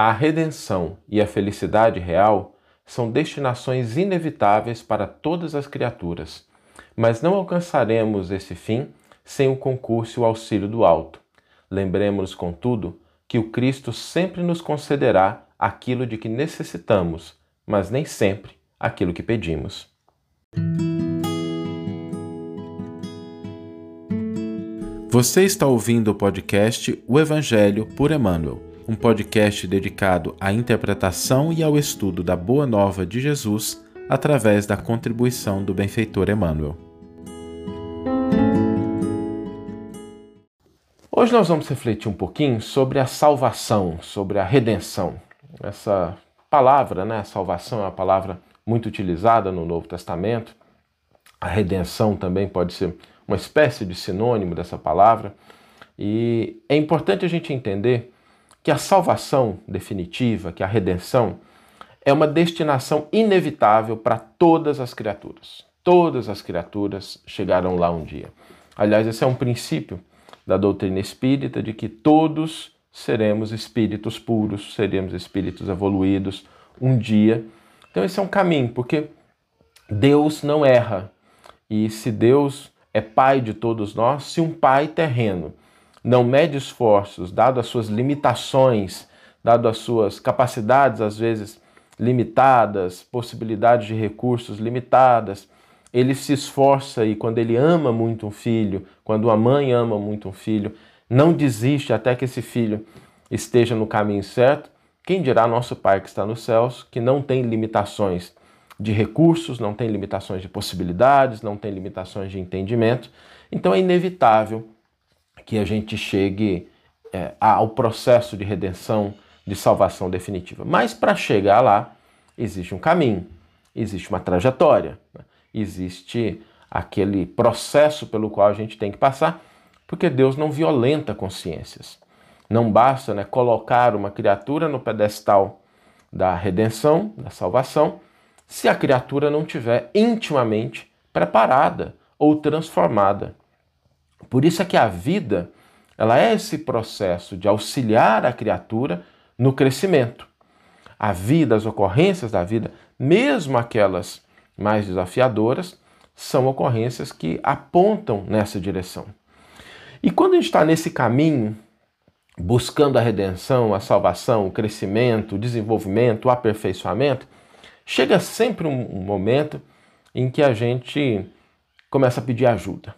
A redenção e a felicidade real são destinações inevitáveis para todas as criaturas, mas não alcançaremos esse fim sem o concurso e o auxílio do alto. Lembremos, contudo, que o Cristo sempre nos concederá aquilo de que necessitamos, mas nem sempre aquilo que pedimos. Você está ouvindo o podcast O Evangelho por Emmanuel um podcast dedicado à interpretação e ao estudo da Boa Nova de Jesus através da contribuição do benfeitor Emmanuel. Hoje nós vamos refletir um pouquinho sobre a salvação, sobre a redenção. Essa palavra, né, salvação é uma palavra muito utilizada no Novo Testamento. A redenção também pode ser uma espécie de sinônimo dessa palavra. E é importante a gente entender que a salvação definitiva, que a redenção, é uma destinação inevitável para todas as criaturas. Todas as criaturas chegarão lá um dia. Aliás, esse é um princípio da doutrina espírita de que todos seremos espíritos puros, seremos espíritos evoluídos um dia. Então, esse é um caminho, porque Deus não erra. E se Deus é pai de todos nós, se um pai terreno não mede esforços, dado as suas limitações, dado as suas capacidades, às vezes limitadas, possibilidades de recursos limitadas, ele se esforça e quando ele ama muito um filho, quando a mãe ama muito um filho, não desiste até que esse filho esteja no caminho certo. Quem dirá nosso Pai que está nos céus, que não tem limitações de recursos, não tem limitações de possibilidades, não tem limitações de entendimento. Então é inevitável que a gente chegue é, ao processo de redenção, de salvação definitiva. Mas para chegar lá, existe um caminho, existe uma trajetória, né? existe aquele processo pelo qual a gente tem que passar, porque Deus não violenta consciências. Não basta né, colocar uma criatura no pedestal da redenção, da salvação, se a criatura não tiver intimamente preparada ou transformada. Por isso é que a vida, ela é esse processo de auxiliar a criatura no crescimento. A vida, as ocorrências da vida, mesmo aquelas mais desafiadoras, são ocorrências que apontam nessa direção. E quando a gente está nesse caminho, buscando a redenção, a salvação, o crescimento, o desenvolvimento, o aperfeiçoamento, chega sempre um momento em que a gente começa a pedir ajuda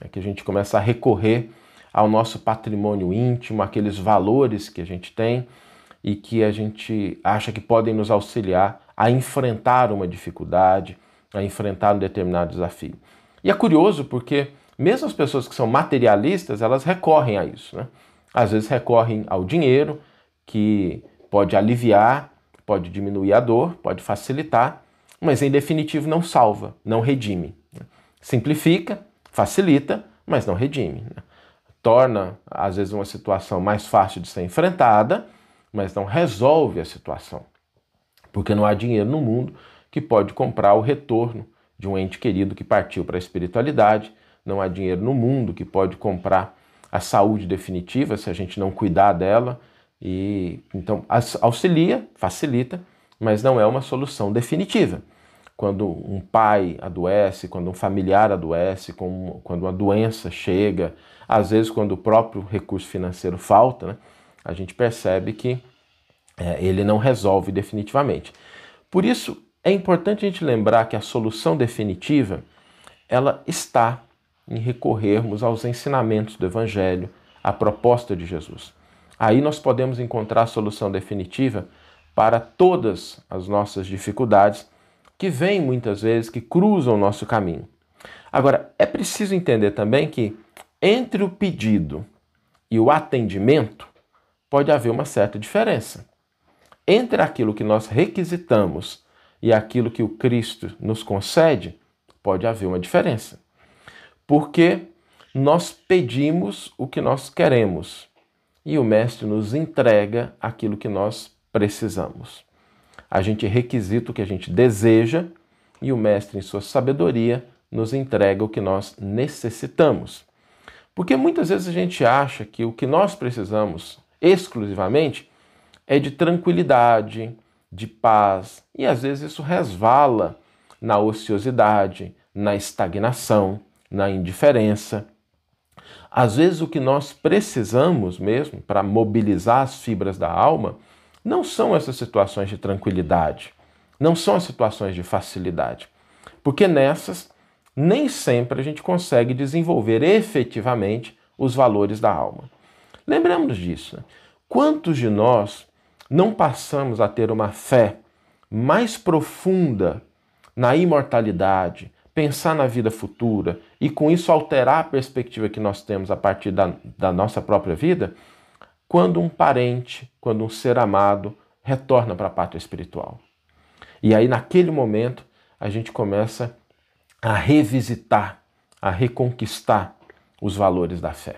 é que a gente começa a recorrer ao nosso patrimônio íntimo, aqueles valores que a gente tem e que a gente acha que podem nos auxiliar a enfrentar uma dificuldade, a enfrentar um determinado desafio. E é curioso porque mesmo as pessoas que são materialistas, elas recorrem a isso. Né? Às vezes recorrem ao dinheiro, que pode aliviar, pode diminuir a dor, pode facilitar, mas em definitivo não salva, não redime. Né? Simplifica, facilita, mas não redime. Né? Torna, às vezes, uma situação mais fácil de ser enfrentada, mas não resolve a situação. Porque não há dinheiro no mundo que pode comprar o retorno de um ente querido que partiu para a espiritualidade, não há dinheiro no mundo que pode comprar a saúde definitiva se a gente não cuidar dela. E então auxilia, facilita, mas não é uma solução definitiva quando um pai adoece, quando um familiar adoece, quando uma doença chega, às vezes quando o próprio recurso financeiro falta, né, a gente percebe que é, ele não resolve definitivamente. Por isso é importante a gente lembrar que a solução definitiva ela está em recorrermos aos ensinamentos do Evangelho, à proposta de Jesus. Aí nós podemos encontrar a solução definitiva para todas as nossas dificuldades que vêm muitas vezes, que cruzam o nosso caminho. Agora, é preciso entender também que entre o pedido e o atendimento pode haver uma certa diferença. Entre aquilo que nós requisitamos e aquilo que o Cristo nos concede, pode haver uma diferença. Porque nós pedimos o que nós queremos e o Mestre nos entrega aquilo que nós precisamos a gente requisita o que a gente deseja e o Mestre, em sua sabedoria, nos entrega o que nós necessitamos. Porque muitas vezes a gente acha que o que nós precisamos exclusivamente é de tranquilidade, de paz, e às vezes isso resvala na ociosidade, na estagnação, na indiferença. Às vezes o que nós precisamos mesmo para mobilizar as fibras da alma não são essas situações de tranquilidade, não são as situações de facilidade, porque nessas nem sempre a gente consegue desenvolver efetivamente os valores da alma. Lembramos disso. Né? Quantos de nós não passamos a ter uma fé mais profunda na imortalidade, pensar na vida futura e com isso alterar a perspectiva que nós temos a partir da, da nossa própria vida, quando um parente, quando um ser amado retorna para a pátria espiritual. E aí, naquele momento, a gente começa a revisitar, a reconquistar os valores da fé.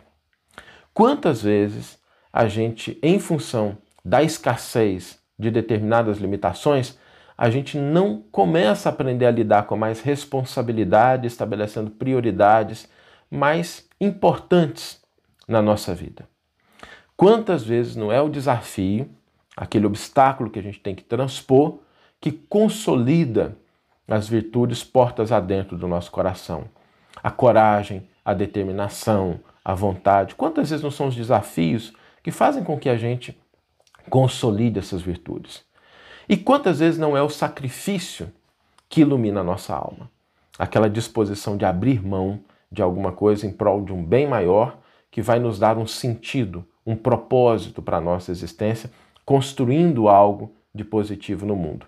Quantas vezes a gente, em função da escassez de determinadas limitações, a gente não começa a aprender a lidar com mais responsabilidade, estabelecendo prioridades mais importantes na nossa vida. Quantas vezes não é o desafio, aquele obstáculo que a gente tem que transpor, que consolida as virtudes portas adentro do nosso coração? A coragem, a determinação, a vontade. Quantas vezes não são os desafios que fazem com que a gente consolide essas virtudes? E quantas vezes não é o sacrifício que ilumina a nossa alma? Aquela disposição de abrir mão de alguma coisa em prol de um bem maior que vai nos dar um sentido, um propósito para a nossa existência, construindo algo de positivo no mundo.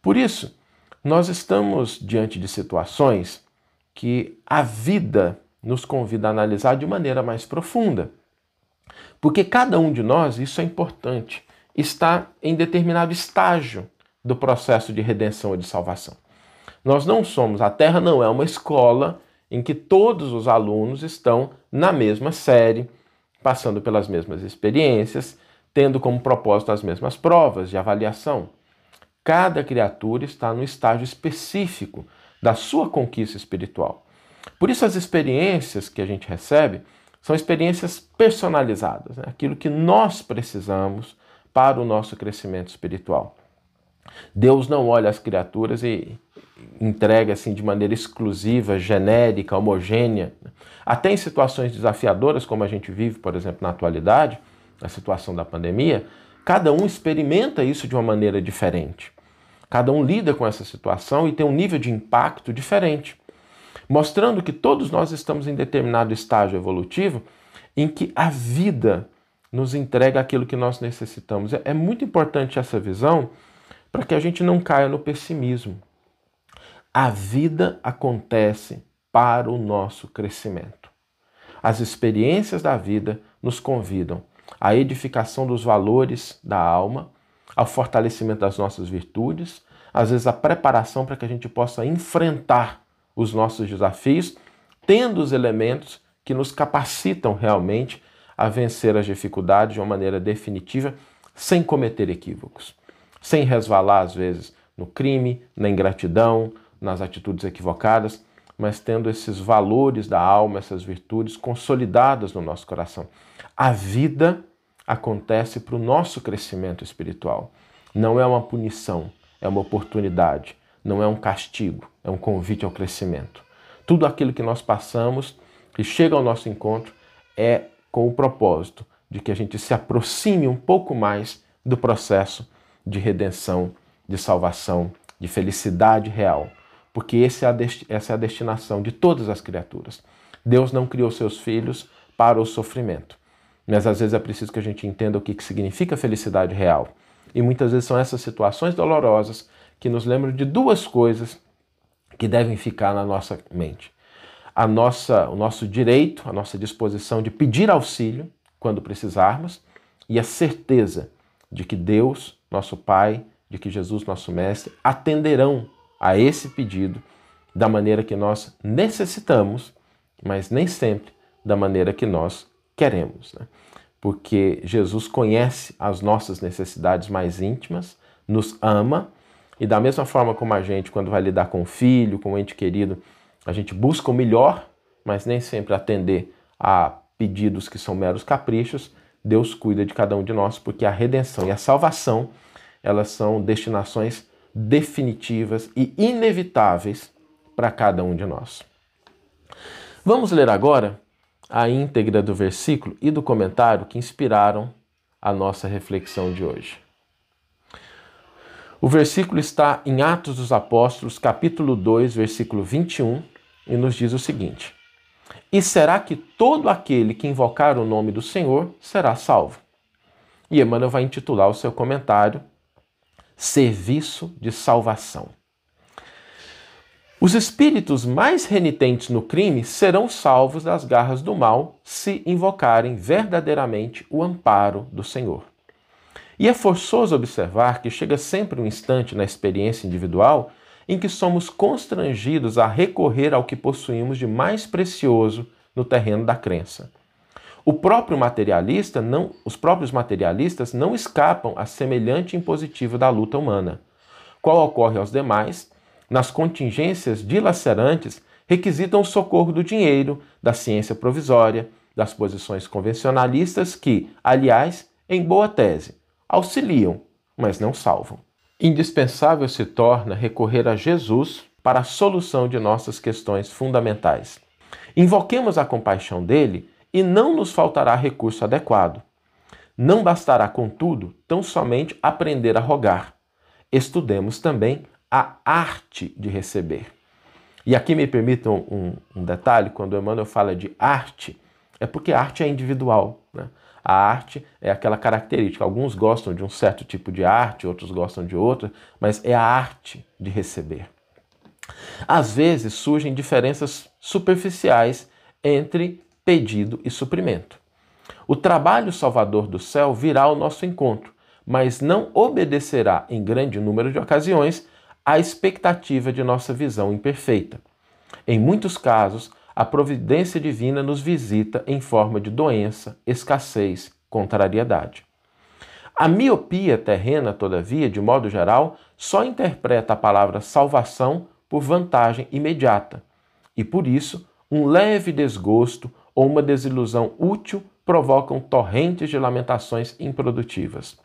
Por isso, nós estamos diante de situações que a vida nos convida a analisar de maneira mais profunda. Porque cada um de nós, isso é importante, está em determinado estágio do processo de redenção e de salvação. Nós não somos, a Terra não é uma escola em que todos os alunos estão na mesma série, passando pelas mesmas experiências, tendo como propósito as mesmas provas de avaliação. Cada criatura está no estágio específico da sua conquista espiritual. Por isso, as experiências que a gente recebe são experiências personalizadas, né? aquilo que nós precisamos para o nosso crescimento espiritual. Deus não olha as criaturas e entrega assim de maneira exclusiva, genérica, homogênea. Até em situações desafiadoras, como a gente vive, por exemplo, na atualidade, a situação da pandemia, cada um experimenta isso de uma maneira diferente. Cada um lida com essa situação e tem um nível de impacto diferente, mostrando que todos nós estamos em determinado estágio evolutivo em que a vida nos entrega aquilo que nós necessitamos. É, é muito importante essa visão para que a gente não caia no pessimismo. A vida acontece para o nosso crescimento. As experiências da vida nos convidam à edificação dos valores da alma, ao fortalecimento das nossas virtudes, às vezes a preparação para que a gente possa enfrentar os nossos desafios, tendo os elementos que nos capacitam realmente a vencer as dificuldades de uma maneira definitiva, sem cometer equívocos, sem resvalar, às vezes, no crime, na ingratidão, nas atitudes equivocadas, mas tendo esses valores da alma, essas virtudes consolidadas no nosso coração. A vida acontece para o nosso crescimento espiritual. Não é uma punição, é uma oportunidade. Não é um castigo, é um convite ao crescimento. Tudo aquilo que nós passamos, que chega ao nosso encontro, é com o propósito de que a gente se aproxime um pouco mais do processo de redenção, de salvação, de felicidade real, porque é essa é a destinação de todas as criaturas. Deus não criou seus filhos para o sofrimento, mas às vezes é preciso que a gente entenda o que significa felicidade real. E muitas vezes são essas situações dolorosas que nos lembram de duas coisas que devem ficar na nossa mente a nossa, o nosso direito, a nossa disposição de pedir auxílio quando precisarmos e a certeza de que Deus, nosso Pai, de que Jesus, nosso Mestre, atenderão a esse pedido da maneira que nós necessitamos, mas nem sempre da maneira que nós queremos. Né? Porque Jesus conhece as nossas necessidades mais íntimas, nos ama, e da mesma forma como a gente, quando vai lidar com o filho, com o ente querido, a gente busca o melhor, mas nem sempre atender a pedidos que são meros caprichos. Deus cuida de cada um de nós, porque a redenção e a salvação, elas são destinações definitivas e inevitáveis para cada um de nós. Vamos ler agora a íntegra do versículo e do comentário que inspiraram a nossa reflexão de hoje. O versículo está em Atos dos Apóstolos, capítulo 2, versículo 21, e nos diz o seguinte: E será que todo aquele que invocar o nome do Senhor será salvo? E Emmanuel vai intitular o seu comentário Serviço de Salvação. Os espíritos mais renitentes no crime serão salvos das garras do mal se invocarem verdadeiramente o amparo do Senhor. E é forçoso observar que chega sempre um instante na experiência individual em que somos constrangidos a recorrer ao que possuímos de mais precioso no terreno da crença. O próprio materialista não, os próprios materialistas não escapam a semelhante impositivo da luta humana, qual ocorre aos demais nas contingências dilacerantes, requisitam o socorro do dinheiro, da ciência provisória, das posições convencionalistas que, aliás, em boa tese, auxiliam, mas não salvam. Indispensável se torna recorrer a Jesus para a solução de nossas questões fundamentais. Invoquemos a compaixão dele e não nos faltará recurso adequado. Não bastará, contudo, tão somente aprender a rogar. Estudemos também a arte de receber. E aqui me permitam um, um detalhe: quando Emmanuel fala de arte, é porque arte é individual. Né? A arte é aquela característica. Alguns gostam de um certo tipo de arte, outros gostam de outra, mas é a arte de receber. Às vezes surgem diferenças superficiais entre pedido e suprimento. O trabalho salvador do céu virá ao nosso encontro, mas não obedecerá, em grande número de ocasiões, à expectativa de nossa visão imperfeita. Em muitos casos, a providência divina nos visita em forma de doença, escassez, contrariedade. A miopia terrena, todavia, de modo geral, só interpreta a palavra salvação por vantagem imediata, e por isso, um leve desgosto ou uma desilusão útil provocam torrentes de lamentações improdutivas.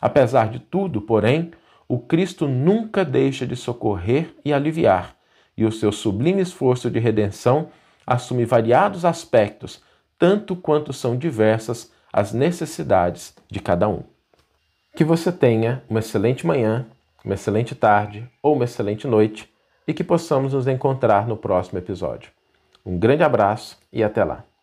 Apesar de tudo, porém, o Cristo nunca deixa de socorrer e aliviar, e o seu sublime esforço de redenção assume variados aspectos, tanto quanto são diversas as necessidades de cada um. Que você tenha uma excelente manhã, uma excelente tarde ou uma excelente noite e que possamos nos encontrar no próximo episódio. Um grande abraço e até lá!